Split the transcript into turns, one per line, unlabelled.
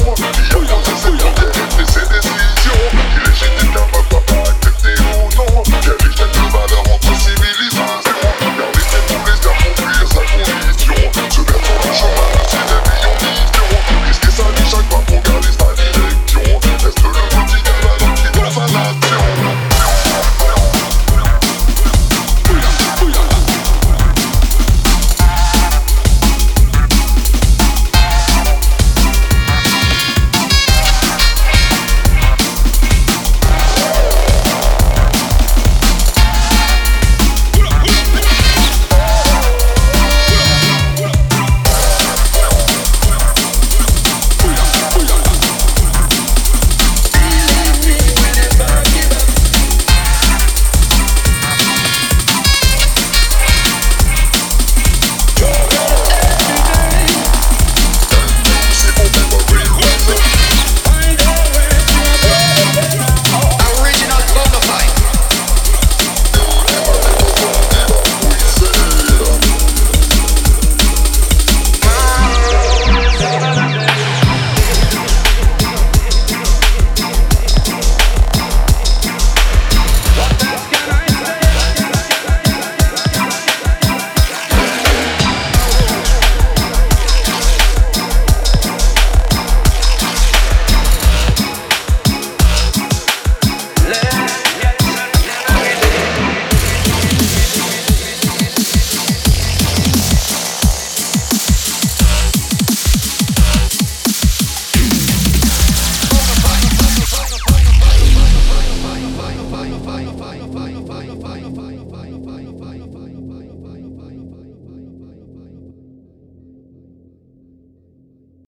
I want to.